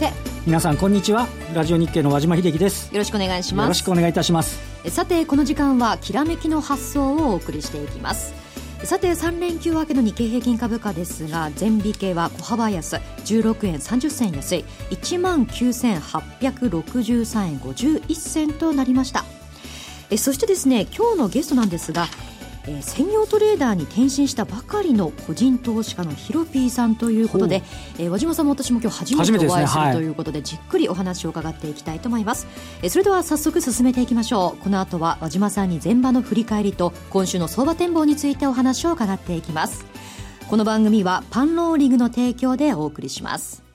して。皆さんこんにちは。ラジオ日経の和島秀樹です。よろしくお願いします。よろしくお願いいたします。さてこの時間はきらめきの発想をお送りしていきます。さて3連休明けの日経平均株価ですが前引けは小幅安。16円30銭安い。1万9863円51銭となりました。えそしてですね今日のゲストなんですがえー、専業トレーダーに転身したばかりの個人投資家のヒロピーさんということで、えー、和島さんも私も今日初めてお会いする、ということでじっくりお話を伺っていきたいと思います、えー、それでは早速進めていきましょう。この後は和島さんに前場の振り返りと今週の相場展望についてお話を伺っていきます。この番組はパンローリングの提供でお送りします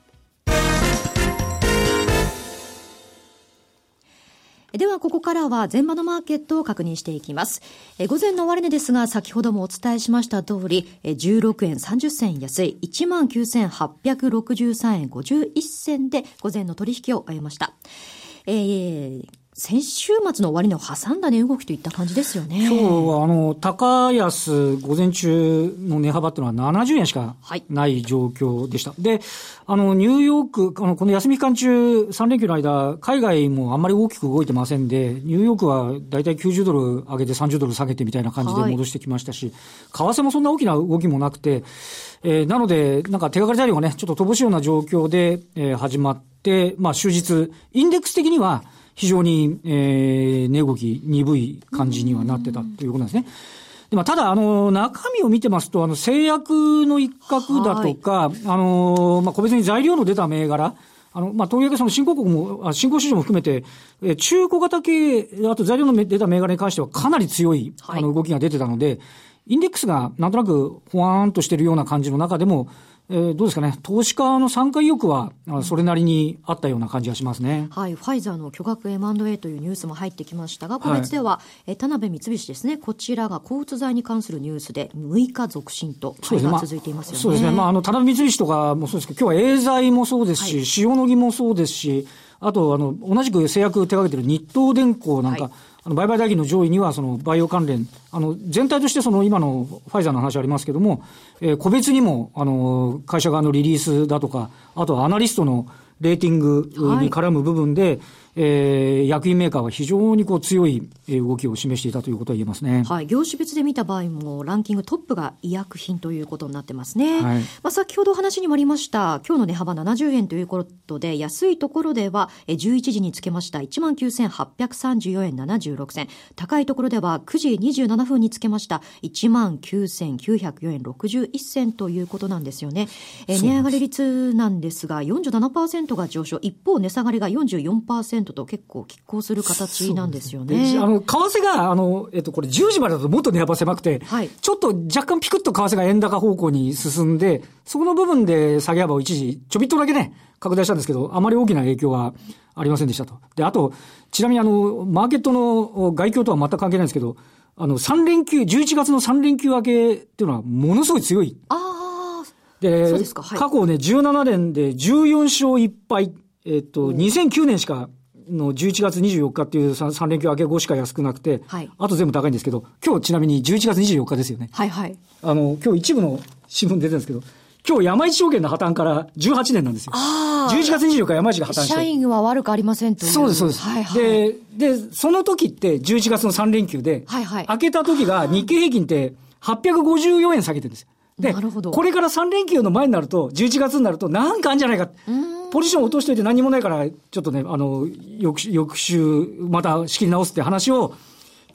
ではここからは前場のマーケットを確認していきます。え午前の終値ですが先ほどもお伝えしました通り、え16円30銭安い19,863円51銭で午前の取引を終えました。えー先週末の終値を挟んだ値動きといった感じですよね。今日はあの、高安午前中の値幅っていうのは70円しかない状況でした。はい、で、あの、ニューヨーク、あの、この休み期間中3連休の間、海外もあんまり大きく動いてませんで、ニューヨークはだいたい90ドル上げて30ドル下げてみたいな感じで戻してきましたし、はい、為替もそんな大きな動きもなくて、えー、なので、なんか手がかり材料がね、ちょっと乏しいような状況で、えー、始まって、まあ終日、インデックス的には、非常に、えー、値動き鈍い感じにはなってたということなんですね。でもただ、あの、中身を見てますと、あの、製薬の一角だとか、はい、あの、まあ、個別に材料の出た銘柄、あの、まあ、とりわけその新興国も、新興市場も含めて、え中古型系、あと材料の出た銘柄に関してはかなり強い、あの、動きが出てたので、インデックスがなんとなくほわーんとしてるような感じの中でも、えー、どうですかね、投資家の参加意欲は、それなりにあったような感じがしますね。はい、ファイザーの巨額 M&A というニュースも入ってきましたが、個別では、はい、え田辺三菱ですね、こちらが抗うつ剤に関するニュースで、6日続伸と、そうですね、続いていますよね。そうですね、まあ、あの、田辺三菱とかもそうですけど、今日はエーザイもそうですし、はい、塩野義もそうですし、あと、あの、同じく製薬手掛けてる日東電工なんか、はいあの、売買代金の上位には、その、バイオ関連、あの、全体としてその、今のファイザーの話ありますけども、えー、個別にも、あの、会社側のリリースだとか、あとはアナリストのレーティングに絡む部分で、はいえー、薬品メーカーは非常にこう強い動きを示していたということは言えますね。はい。業種別で見た場合も、ランキングトップが医薬品ということになってますね。はい、まあ、先ほどお話にもありました、今日の値幅70円ということで、安いところでは、11時につけました19,834円76銭。高いところでは9時27分につけました19,904円61銭ということなんですよね。え値上がり率なんですが、47%が上昇。一方、値下がりが44%と結構拮抗する形なんですよね。あの、為替が、あの、えっと、これ10時までだともっと値幅狭くて、はい、ちょっと若干ピクッと為替が円高方向に進んで、そこの部分で下げ幅を一時、ちょびっとだけね、拡大したんですけど、あまり大きな影響はありませんでしたと。で、あと、ちなみにあの、マーケットの外況とは全く関係ないんですけど、あの、3連休、11月の3連休明けっていうのはものすごい強い。ああ。で、はい、過去ね、17年で14勝1敗。えっと、2009年しかの11月24日っていう 3, 3連休明け後しか安くなくて、はい、あと全部高いんですけど、今日ちなみに11月24日ですよね。はいはい。あの、今日一部の新聞出てるんですけど、今日山一証券の破綻から18年なんですよ。ああ。11月24日山一が破綻して。社員は悪くありませんと。そうです、そうです。はいはい。で、で、その時って11月の3連休で、はいはい。開けた時が日経平均って854円下げてるんですよ。で、これから3連休の前になると、11月になると、なんかあるんじゃないか。ポジション落としといて何もないから、ちょっとね、あの、翌翌週、また仕切り直すって話を、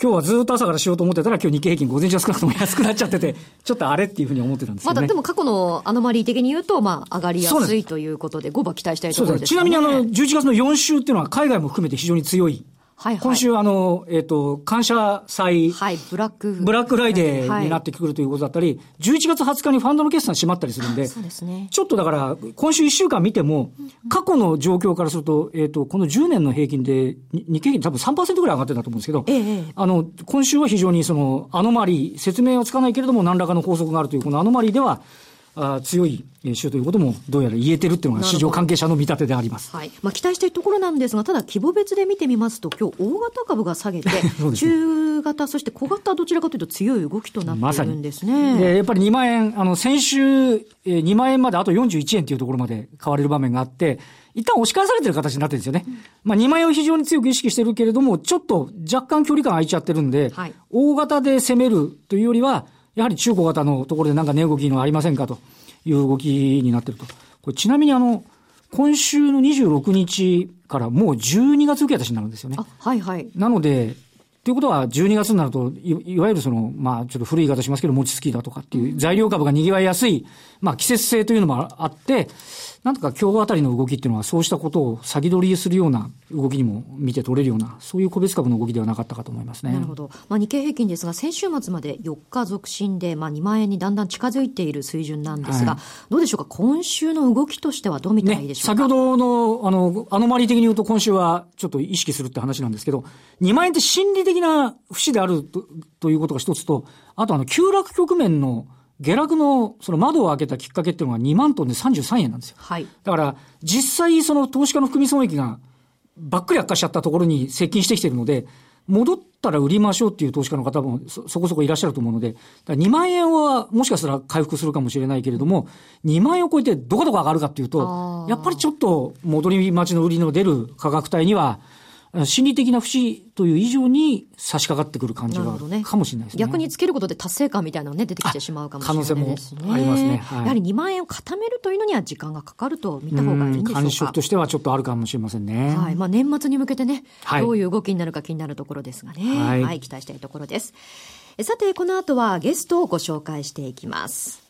今日はずっと朝からしようと思ってたら、今日日経平均午前中少なくとも安くなっちゃってて、ちょっとあれっていうふうに思ってたんですよね。まだでも過去のアノマリー的に言うと、まあ、上がりやすいということで、5番期待したいところです、ね、ちなみにあの、11月の4週っていうのは海外も含めて非常に強いはいはい、今週あの、えっ、ー、と、感謝祭、はい、ブラック、ブラックフライデーになってくるということだったり、はい、11月20日にファンドの決算閉まったりするんで、そうですね。ちょっとだから、今週1週間見ても、過去の状況からすると、えっ、ー、と、この10年の平均で、日経平均多分3%ぐらい上がってたと思うんですけど、ええ、あの、今週は非常にその、アノマリー、説明はつかないけれども、何らかの法則があるという、このアノマリーでは、あ強い週ということもどうやら言えてるっていうのが市場関係者の見立てであります。はい。まあ期待したいところなんですが、ただ規模別で見てみますと、今日大型株が下げて、ね、中型、そして小型どちらかというと強い動きとなっているんですね。ま、で、やっぱり2万円、あの、先週、2万円まであと41円というところまで買われる場面があって、一旦押し返されてる形になってるんですよね。うん、まあ2万円を非常に強く意識してるけれども、ちょっと若干距離感空いちゃってるんで、はい、大型で攻めるというよりは、やはり中小型のところでなんか値動きのありませんかという動きになってると。これちなみにあの、今週の26日からもう12月受け渡しになるんですよね。はいはい。なので、ということは、12月になるとい、いわゆるその、まあ、ちょっと古い言い方しますけど、餅つきだとかっていう、材料株が賑わいやすい、まあ、季節性というのもあって、なんとか今日あたりの動きっていうのは、そうしたことを先取りするような動きにも見て取れるような、そういう個別株の動きではなかったかと思いますね。なるほど。まあ、日経平均ですが、先週末まで4日続伸で、まあ、2万円にだんだん近づいている水準なんですが、はい、どうでしょうか、今週の動きとしてはどう見たらいいでしょうか、ね、先ほどの、あの、アノマリ的に言うと今週はちょっと意識するって話なんですけど、2万円って心理的な節であるとということが一つと、あとあの、急落局面の下落の、その窓を開けたきっかけっていうのが2万トンで33円なんですよ。はい。だから、実際その投資家の含み損益がばっくり悪化しちゃったところに接近してきてるので、戻ったら売りましょうっていう投資家の方もそこそこいらっしゃると思うので、2万円はもしかしたら回復するかもしれないけれども、2万円を超えてどこどこ上がるかっていうと、やっぱりちょっと戻り待ちの売りの出る価格帯には、心理的な節という以上に差し掛かってくる感じがあるかもしれないですね。逆につけることで達成感みたいなのね、出てきてしまうかもしれないですね。可能性もありますね。はい、やはり2万円を固めるというのには時間がかかると見た方がいいんでしょうか。感触としてはちょっとあるかもしれませんね。はい。まあ年末に向けてね、はい、どういう動きになるか気になるところですがね。はい、はい、期待したいところです。さて、この後はゲストをご紹介していきます。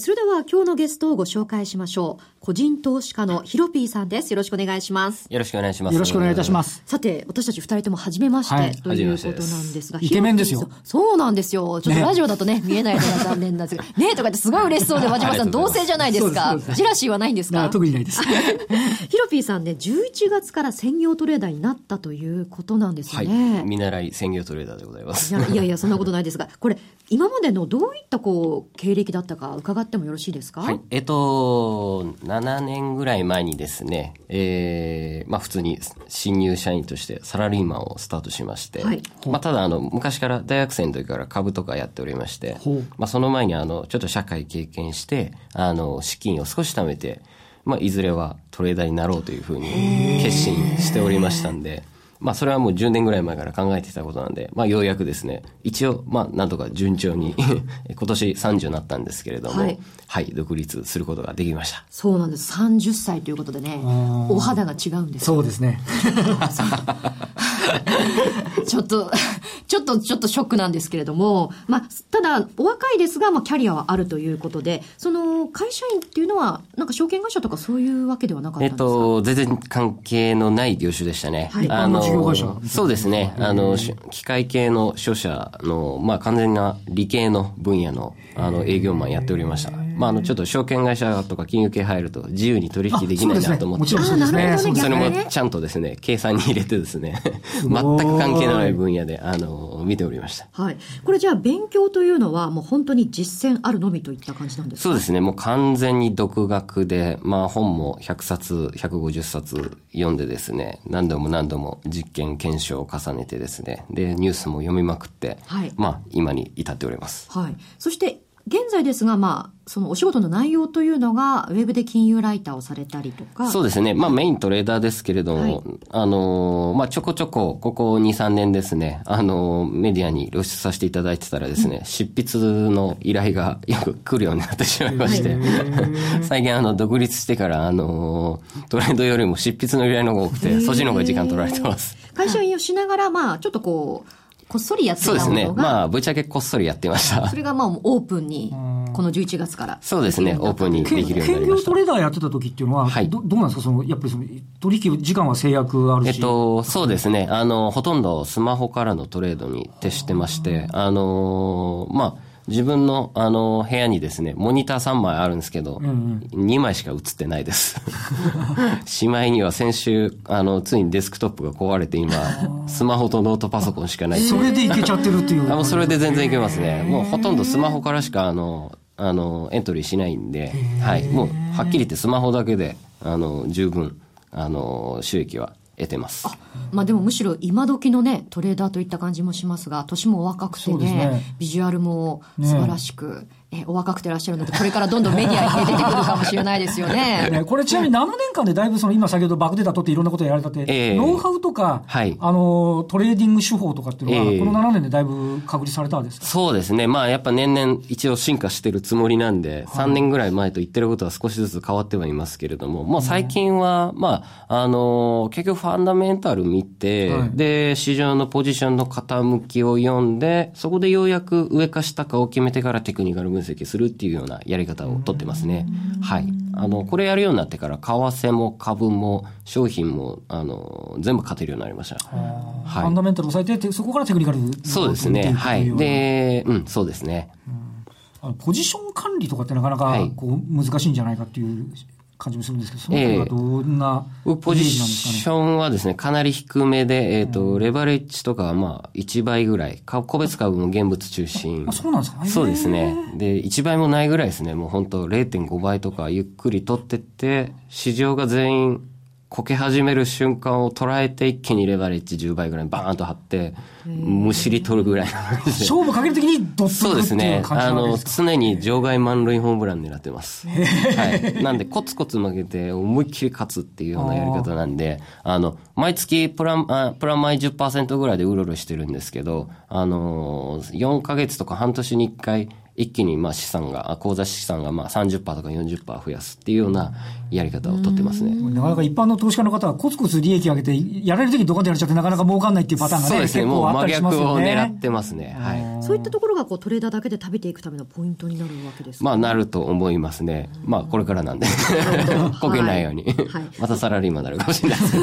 それでは今日のゲストをご紹介しましょう。個人投資家のヒロピーさんです。よろしくお願いします。よろしくお願いします。よろしくお願いいたします。さて、私たち二人とも初めまして、はい、ということなんですが。イケメンですよ。そうなんですよ。ちょっとラジオだとね、ね見えないのが残念なんですが。ねとか言ってすごい嬉しそうで、和島さん 同性じゃないですか。ジラシーはないんですか？特にないです。ヒロピーさんね、11月から専業トレーダーになったということなんですね。はい。見習い専業トレーダーでございます。いやいや、そんなことないですが、これ、今までのどういったこう、経歴だったか伺ってもよろしいですか？はい。えっと、7年ぐらい前にですね、えー、まあ普通に新入社員としてサラリーマンをスタートしまして、はい、まあただあの、昔から大学生の時から株とかやっておりまして、まあその前にあの、ちょっと社会経験して、あの、資金を少し貯めて、まあいずれはトレーダーになろうというふうに決心しておりましたんで、まあ、それはもう10年ぐらい前から考えてたことなんで、まあ、ようやくですね、一応、まあ、なんとか順調に 今年30になったんですけれども、はい、はい、独立することができました。そうなんです。30歳ということでね、お肌が違うんですそうですね。ちょっと、ちょっと、ちょっとショックなんですけれども、まあ、ただ、お若いですが、まあ、キャリアはあるということで、その、会社員っていうのは、なんか証券会社とかそういうわけではなかったんですか？えっと、全然関係のない業種でしたね。はい、あの、そうですね。あの、機械系の商社の、まあ、完全な理系の分野の、あの、営業マンやっておりました。まあ、あの、ちょっと証券会社とか金融系入ると自由に取引できないなと思って。そね、もちろんそれもちゃんとですね、計算に入れてですね、全く関係のない分野で、あの、見ておりました。はい。これじゃあ勉強というのはもう本当に実践あるのみといった感じなんですか？そうですね。もう完全に独学で、まあ本も100冊、150冊読んでですね、何度も何度も実験検証を重ねてですね、で、ニュースも読みまくって、はい、まあ今に至っております。はい。そして現在ですが、まあ、そのお仕事の内容というのが、ウェブで金融ライターをされたりとか。そうですね。まあ、メイントレーダーですけれども、はい、あの、まあ、ちょこちょこ、ここ2、3年ですね、あの、メディアに露出させていただいてたらですね、うん、執筆の依頼が よく来るようになってしまいまして、最近、あの、独立してから、あの、トレンドよりも執筆の依頼の方が多くて、そっちの方が時間取られてます。会社員をしながら、まあ、ちょっとこう、こっそりやってたそうですね。まあ、ぶっちゃけこっそりやってました。それがまあ、オープンに、この11月から。そうですね、オープンにできるようになりました。兼業トレーダーやってた時っていうのは、はい、どどうなんですか？その、やっぱりその、取引時間は制約あるし。えっと、そうですね。あの、ほとんどスマホからのトレードに徹してまして、あの、まあ、自分の、あの、部屋にですね、モニター3枚あるんですけど、うんうん、2枚しか映ってないです。しまいには先週、あの、ついにデスクトップが壊れて今、スマホとノートパソコンしかない。それでいけちゃってるっていう。あもうそれで全然いけますね。もうほとんどスマホからしか、あの、あの、エントリーしないんで、はい。もう、はっきり言ってスマホだけで、あの、十分、あの、収益は得てます。まあでもむしろ今時のね、トレーダーといった感じもしますが、年も若くてね、ねビジュアルも素晴らしく、ねえお若くてらっしゃるので、これからどんどんメディアに、出てくるかもしれないですよね。ね これちなみに何年間でだいぶその今先ほどバックデータ取っていろんなことやられたって、えー、ノウハウとか、はい、あの、トレーディング手法とかっていうのは、えー、この7年でだいぶ確立されたんですか？そうですね。まあやっぱ年々一応進化してるつもりなんで、3年ぐらい前と言ってることは少しずつ変わってはいますけれども、もう最近は、まあ、あの、結局ファンダメンタル見て、はい、で、市場のポジションの傾きを読んで、そこでようやく上か下かを決めてからテクニカル分析するっていうようなやり方をとってますね。はい。あの、これやるようになってから、為替も株も商品も、あの、全部勝てるようになりました。はい。ファンダメンタルを抑えて、そこからテクニカルそうですね。はい。で、うん、そうですね。ポジション管理とかってなかなかこう難しいんじゃないかっていう感じもするんですけど、その辺はどんな、えー、ポジションはですね、かなり低めで、えっ、ー、と、レバレッジとかはまあ、1倍ぐらい、個別株も現物中心。あ、そうなんですか？そうですね。で、1倍もないぐらいですね。もう本当0.5倍とかゆっくり取ってって、市場が全員こけ始める瞬間を捉えて一気にレバレッジ10倍ぐらいバーンと張って、むしり取るぐらい勝負かけるときにドッそうですね。あの、常に場外満塁ホームラン狙ってます。はい。なんで、コツコツ負けて思いっきり勝つっていうようなやり方なんで、あの、毎月プラン、プラマイ10%ぐらいでうろうろしてるんですけど、あの、4ヶ月とか半年に1回、一気にまあ資産が、口座資産がまあ30%とか40%増やすっていうようなやり方を取ってますね。なかなか一般の投資家の方はコツコツ利益上げて、やられるときにどこでやられちゃってなかなか儲かんないっていうパターンがね、そうですね、もう真逆を狙ってますね。はい。そういったところがこうトレーダーだけで食べていくためのポイントになるわけですか、まあなると思いますね。まあこれからなんで、こけないように。はい、またサラリーマンになるかもしれないです。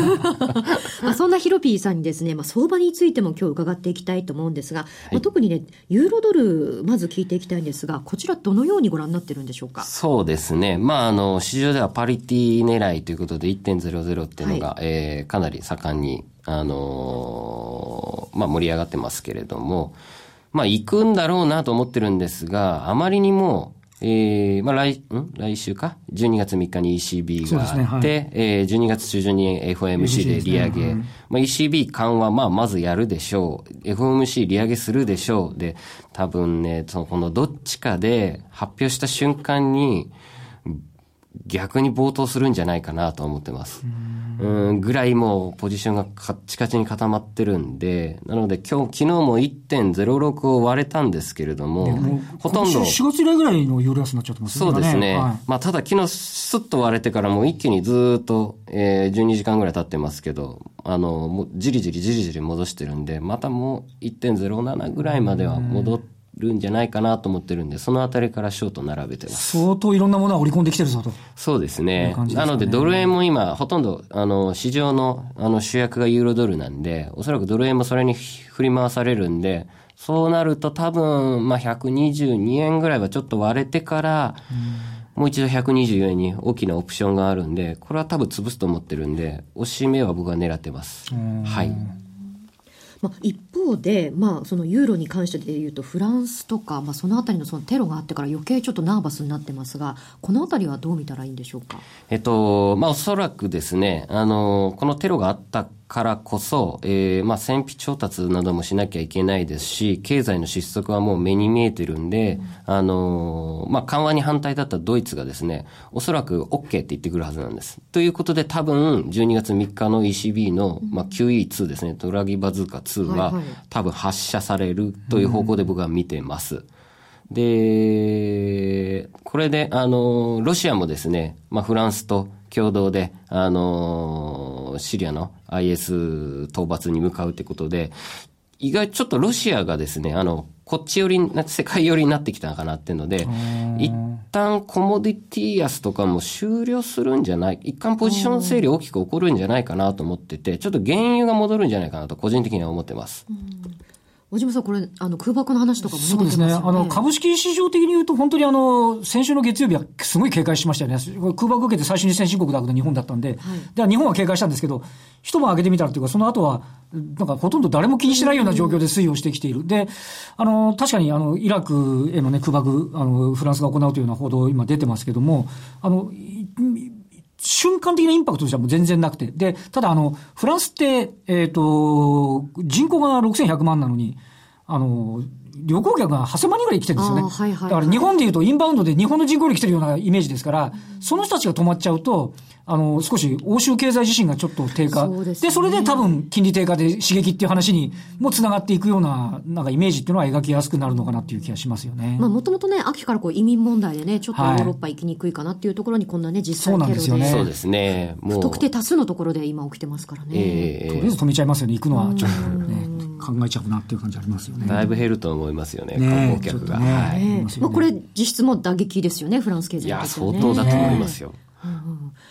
まあそんなヒロピーさんにですね、まあ相場についても今日伺っていきたいと思うんですが、はい、まあ、特にね、ユーロドル、まず聞いていきたいんですが、こちらどのようにご覧になってるんでしょうかそうですね。まあ、あの、市場ではパリティ狙いということで1.00っていうのが、はい、えー、かなり盛んに、あのー、まあ、盛り上がってますけれども、まあ、行くんだろうなと思ってるんですが、あまりにも、えー、まあ来、ん来週か ?12 月3日に ECB があって、ねはい、えー、12月中旬に FOMC で利上げ。ねはい、まあ、ECB 緩和、まあ、まずやるでしょう。FOMC 利上げするでしょう。で、多分ね、その、このどっちかで発表した瞬間に、逆に暴騰するんじゃないかなと思ってます。うんぐらいもうポジションがカッチカチに固まってるんで、なので今日、昨日も1.06を割れたんですけれども、もほとんど。4月以来ぐらいのユーロ安になっちゃってますね。そうですね。はい、まあただ昨日スッと割れてからもう一気にずっと、えー、12時間ぐらい経ってますけど、あの、もうじりじりじりじり戻してるんで、またもう1.07ぐらいまでは戻って、るんじゃないかなと思ってるんで、そのあたりからショート並べてます。相当いろんなものは織り込んできてるぞと。そうですね。すねなので、ドル円も今、ほとんど、あの、市場の、あの、主役がユーロドルなんで、おそらくドル円もそれに振り回されるんで、そうなると多分、まあ、122円ぐらいはちょっと割れてから、もう一度124円に大きなオプションがあるんで、これは多分潰すと思ってるんで、押し目は僕は狙ってます。はい。まあ、一方で、まあ、そのユーロに関してでいうとフランスとか、まあ、そのあたりのそのテロがあってから余計ちょっとナーバスになってますがこのあたりはどう見たらいいんでしょうか、えっとまあ、おそらくですねあのこのテロがあったからこそ、えー、まあ、戦費調達などもしなきゃいけないですし、経済の失速はもう目に見えてるんで、うん、あのー、まあ、緩和に反対だったドイツがですね、おそらく OK って言ってくるはずなんです。ということで多分、12月3日の ECB の、まあ、QE2 ですね、ドラギバズーカ2は、多分発射されるという方向で僕は見てます。で、これで、あの、ロシアもですね、まあ、フランスと共同で、あのー、シリアの IS 討伐に向かうということで、意外ちょっとロシアがですね、あの、こっち寄りに、世界寄りになってきたかなっていうので、一旦コモディティ安とかも終了するんじゃない、一旦ポジション整理大きく起こるんじゃないかなと思ってて、ちょっと原油が戻るんじゃないかなと個人的には思ってます。小島さん、これ、あの、空爆の話とかも、ね、そうですね。あの、株式市場的に言うと、本当にあの、先週の月曜日はすごい警戒しましたよね。空爆受けて最初に先進国だった日本だったんで、はい、では日本は警戒したんですけど、一晩上げてみたらというか、その後は、なんかほとんど誰も気にしてないような状況で推移をしてきている。で、あの、確かにあの、イラクへのね、空爆、あの、フランスが行うというような報道今出てますけども、あの、瞬間的なインパクトとしてはもう全然なくて。で、ただあの、フランスって、えっ、ー、と、人口が6100万なのに、あの、旅行客が8000万人ぐらい来てるんですよね。はいはいはい、だから日本でいうとインバウンドで日本の人口より来てるようなイメージですから、その人たちが止まっちゃうと、あの、少し欧州経済自身がちょっと低下。そで、ね、それで多分金利低下で刺激っていう話にもつながっていくような、なんかイメージっていうのは描きやすくなるのかなっていう気がしますよね。まあもともとね、秋からこう移民問題でね、ちょっとヨーロッパ行きにくいかなっていうところにこんなね、実際そうなんですよね。そうですね。不特定多数のところで今起きてますからね。えー、とりあえず止めちゃいますよね。行くのはちょっとね。考えちゃうなっていう感じありますよね。だいぶ減ると思いますよね、観光客が。ね。はい、まあ、これ、実質も打撃ですよね、フランス経済、ね、いや、相当だと思いますよ。うんうん、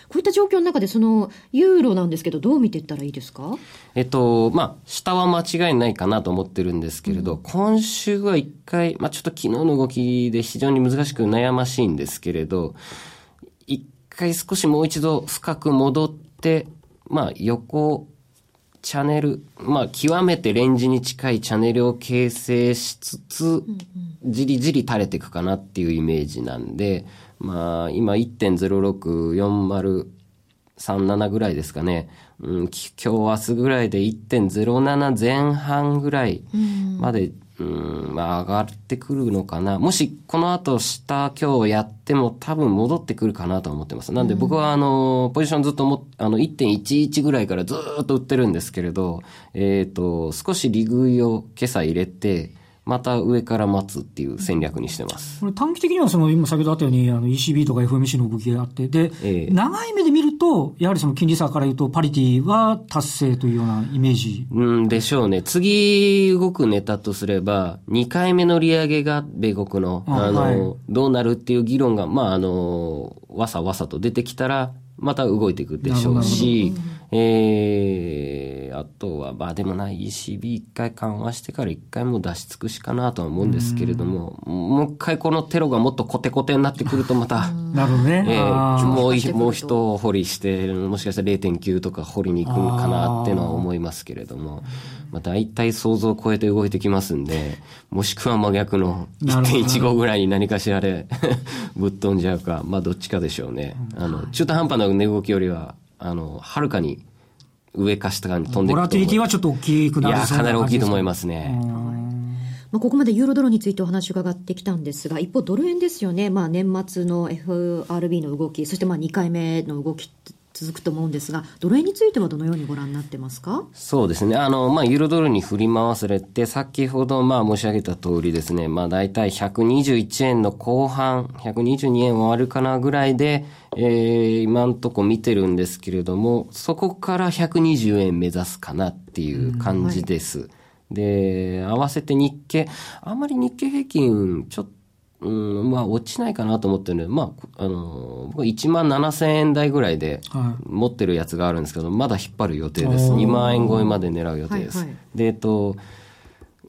こういった状況の中で、そのユーロなんですけど、どう見ていったらいいですか？えっと、まあ、下は間違いないかなと思ってるんですけれど、うん、今週は一回、まあ、ちょっと昨日の動きで非常に難しく悩ましいんですけれど、一回少しもう一度深く戻って、まあ、横チャンネル、まあ、極めてレンジに近いチャンネルを形成しつつ、じりじり垂れていくかなっていうイメージなんで、まあ、今1.064037ぐらいですかね。うん、今日明日ぐらいで1.07前半ぐらいまで、うん、まあ上がってくるのかな。もしこの後下今日やっても多分戻ってくるかなと思ってます。なんで僕はあの、ポジションずっとも、あの1.11ぐらいからずっと売ってるんですけれど、えっ、ー、と、少し利食いを今朝入れて、また上から待つっていう戦略にしてます。これ短期的にはその今先ほどあったようにあの ECB とか FMC の動きがあって、で、え長い目で見ると、やはりその金利差から言うとパリティは達成というようなイメージ。うんでしょうね。次動くネタとすれば、2回目の利上げが米国の、あの、はい、どうなるっていう議論が、まああの、わさわさと出てきたら、また動いていくでしょうし、えー、あとは、まあでもな、ECB 一回緩和してから一回も出し尽くしかなとは思うんですけれども、もう一回このテロがもっとコテコテになってくるとまた、なるほどね。えー、もう、もう一掘りして、もしかしたら0.9とか掘りに行くかなっていうのは思いますけれども、まあ大体想像を超えて動いてきますんで、もしくは真逆の1.15ぐらいに何かしらで ぶっ飛んじゃうか、まあどっちかでしょうね。あの、中途半端な値動きよりは、あの、はるかに上か下かに飛んでいくボラティリティはちょっと大きくなるいや、かなり大きいと思いますね。まあ、ここまでユーロドルについてお話伺ってきたんですが、一方、ドル円ですよね、まあ、年末の FRB の動き、そしてまあ2回目の動き続くと思うんですが、ドル円についてはどのようにご覧になってますか？そうですね。あの、まあ、ユーロドルに振り回されて、先ほど、まあ、申し上げた通りですね、まあ、大体121円の後半、122円終わるかなぐらいで、えー、今んとこ見てるんですけれども、そこから120円目指すかなっていう感じです。はい、で、合わせて日経、あんまり日経平均、ちょっとうん、まあ、落ちないかなと思ってるんで、まあ、あの、僕1万7000円台ぐらいで持ってるやつがあるんですけど、まだ引っ張る予定です。2万円超えまで狙う予定です。はいはい、で、えっと、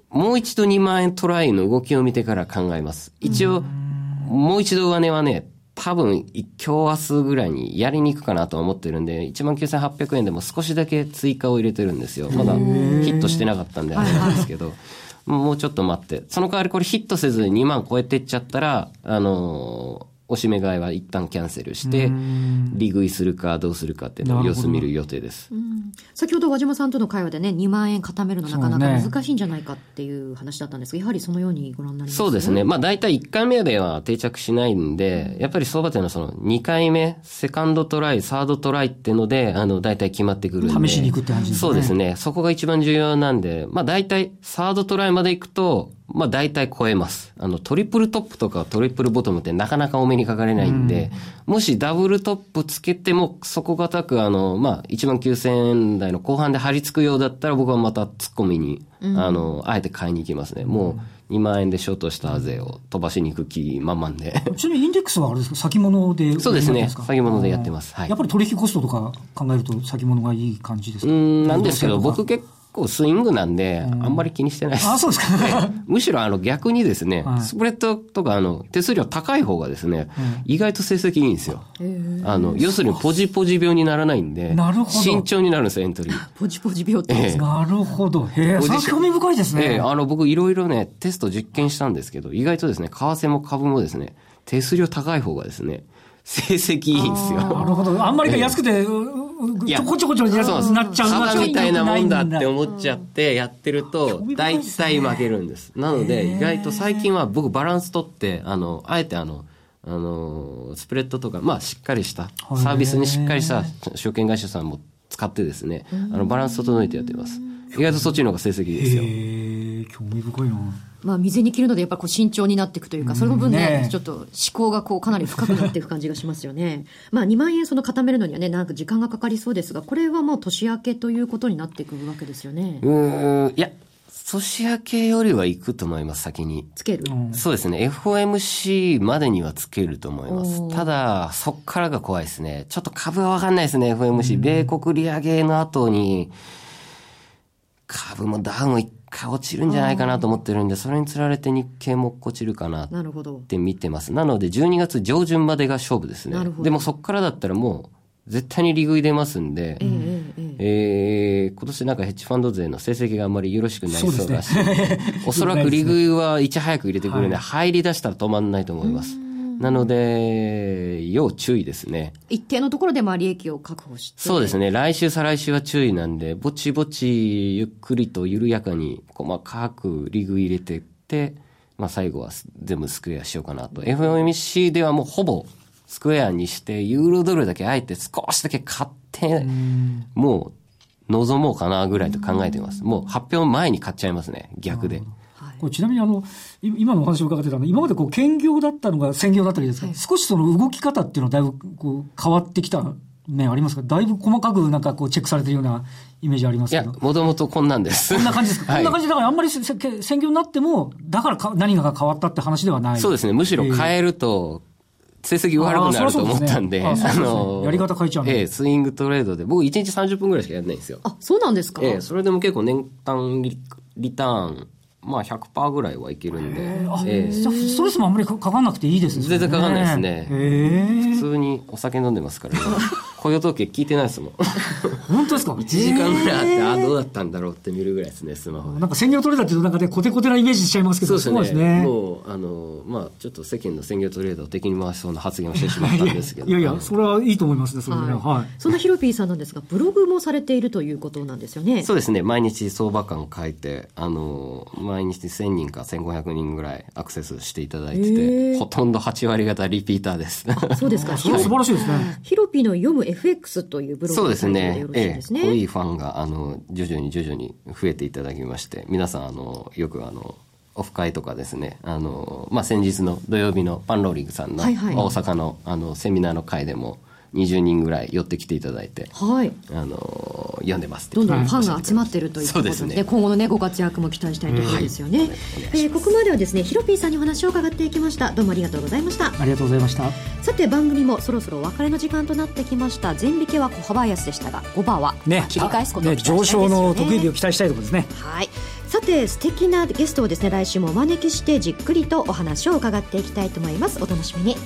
もう一度2万円トライの動きを見てから考えます。一応、もう一度上値はね、多分、今日明日ぐらいにやりに行くかなと思ってるんで、19,800円でも少しだけ追加を入れてるんですよ。まだヒットしてなかったんであれなんですけど。もうちょっと待って。その代わりこれヒットせずに2万超えてっちゃったら、あのーおしめ買いは一旦キャンセルして、利食いするかどうするかっていうのを様子見る予定です。先ほど和島さんとの会話でね、2万円固めるのなかなか難しいんじゃないかっていう話だったんですが、やはりそのようにご覧になりますそうですね。まあ大体1回目では定着しないんで、やっぱり相場というのはその2回目、セカンドトライ、サードトライっていうので、あの、大体決まってくるんで。試しに行くって感じですね。そうですね。そこが一番重要なんで、まあ大体サードトライまで行くと、まあ大体超えます。あの、トリプルトップとかトリプルボトムってなかなかお目にかかれないんで、うん、もしダブルトップつけても底堅くあの、まあ1万9000円台の後半で張り付くようだったら僕はまた突っ込みに、うん、あの、あえて買いに行きますね。もう、2万円でショートした税を飛ばしに行く気満々で。ちなみにインデックスはあれですか？先物でそうですね。先物でやってます。はい。やっぱり取引コストとか考えると先物がいい感じですか？うん、なんですけど、僕結構スイングなんで、あんまり気にしてないです。あ、そうですか。むしろあの逆にですね、スプレッドとかあの手数料高い方がですね、意外と成績いいんですよ。あの、要するにポジポジ病にならないんで、なるほど。慎重になるんですよ、エントリー。ポジポジ病って、えなるほど。へえ、それ興味深いですね。ええ、あの僕いろいろね、テスト実験したんですけど、意外とですね、為替も株もですね、手数料高い方がですね、成績いいんですよ。なるほど。あんまり安くて、ちょこちょこちょこなっちゃうみたいなもんだって思っちゃってやってると、大体負けるんです。なので、意外と最近は僕バランス取って、あの、あえてあの、あの、スプレッドとか、まあしっかりした、サービスにしっかりした証券会社さんも使ってですね、あの、バランス整えてやってます。意外とそっちの方が成績いいですよ。興味深いな。まあ、水に切るのでやっぱこう慎重になっていくというか、その分ね、ちょっと思考がこうかなり深くなっていく感じがしますよね。まあ、2万円その固めるのにはね、なんか時間がかかりそうですが、これはもう年明けということになっていくわけですよね。うん、いや、年明けよりはいくと思います、先に。つける、そうですね。FOMC までにはつけると思います。ただ、そっからが怖いですね。ちょっと株はわかんないですね、FOMC。米国利上げの後に、株もダウン一回落ちるんじゃないかなと思ってるんで、それにつられて日経も落ちるかなって見てます。なので、12月上旬までが勝負ですね。でもそこからだったらもう、絶対に利食い出ますんで、えー、えー、今年なんかヘッジファンド勢の成績があんまりよろしくなりそうだし、ね、おそらく利食いはいち早く入れてくるんで、はい、入り出したら止まんないと思います。なので、要注意ですね。一定のところでまあ利益を確保して。そうですね。来週、再来週は注意なんで、ぼちぼち、ゆっくりと緩やかに、細かくリグ入れてって、まあ最後は全部スクエアしようかなと。FOMC ではもうほぼスクエアにして、ユーロドルだけあえて少しだけ買って、もう望もうかなぐらいと考えてます。もう発表前に買っちゃいますね。逆で。これちなみにあの、今のお話を伺ってたの今までこう兼業だったのが専業だったりですか、はい、少しその動き方っていうのはだいぶこう変わってきた面ありますか。だいぶ細かくなんかこうチェックされてるようなイメージありますけど。いや、もともとこんなんです。こんな感じですか、はい、こんな感じだからあんまり専業になっても、だからか何が変わったって話ではない。そうですね。むしろ変えると、成績悪くなると思ったんで、あ、の、やり方変えちゃうええ、スイングトレードで、僕1日30分ぐらいしかやらないんですよ。あ、そうなんですか。ええ、それでも結構年間リターン、まあ100%ぐらいはいけるんで。えー、ストレスもあんまりかかんなくていいですね。全然かかんないですね。普通にお酒飲んでますからね。雇用統計聞いてないですもん。本当ですか ?1 時間ぐらいあって、あ、どうだったんだろうって見るぐらいですね、スマホなんか専業トレーダーっていうとなんかね、コテコテなイメージしちゃいますけど、そうですね。もう、あの、まあちょっと世間の専業トレーダーを敵に回しそうな発言をしてしまったんですけど。いやいや、それはいいと思いますね、それね。はい。そんなヒロピーさんなんですが、ブログもされているということなんですよね。そうですね。毎日相場感書いて、あの、毎日1000人か1500人ぐらいアクセスしていただいてて、ほとんど8割方リピーターです。そうですか。素晴らしいですね。ヒロピーの読む FX というブログそうですね。ええ、濃いファンが、あの、徐々に徐々に増えていただきまして、皆さん、あの、よくあの、オフ会とかですね、あの、まあ、先日の土曜日のパンローリングさんの大阪の、あの、セミナーの会でも、20人ぐらい寄ってきていただいて、はい、あの読んでますどんどんファンが集まってるということでで、ね、今後の、ね、ご活躍も期待したいところですよね、はい、えー、ここまではですねヒロピーさんにお話を伺っていきました。どうもありがとうございました。ありがとうございました。さて番組もそろそろお別れの時間となってきました。前引けは小幅安でしたが5番は切り返すことを期待したいですよね、ね、上昇の得意日を期待したいところですね。はいさて素敵なゲストをですね来週もお招きしてじっくりとお話を伺っていきたいと思います。お楽しみに。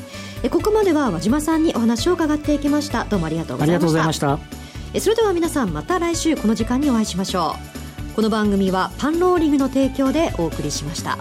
えここまでは和島さんにお話を伺っていきました。どうもありがとうございました。えそれでは皆さんまた来週この時間にお会いしましょう。この番組はパンローリングの提供でお送りしました。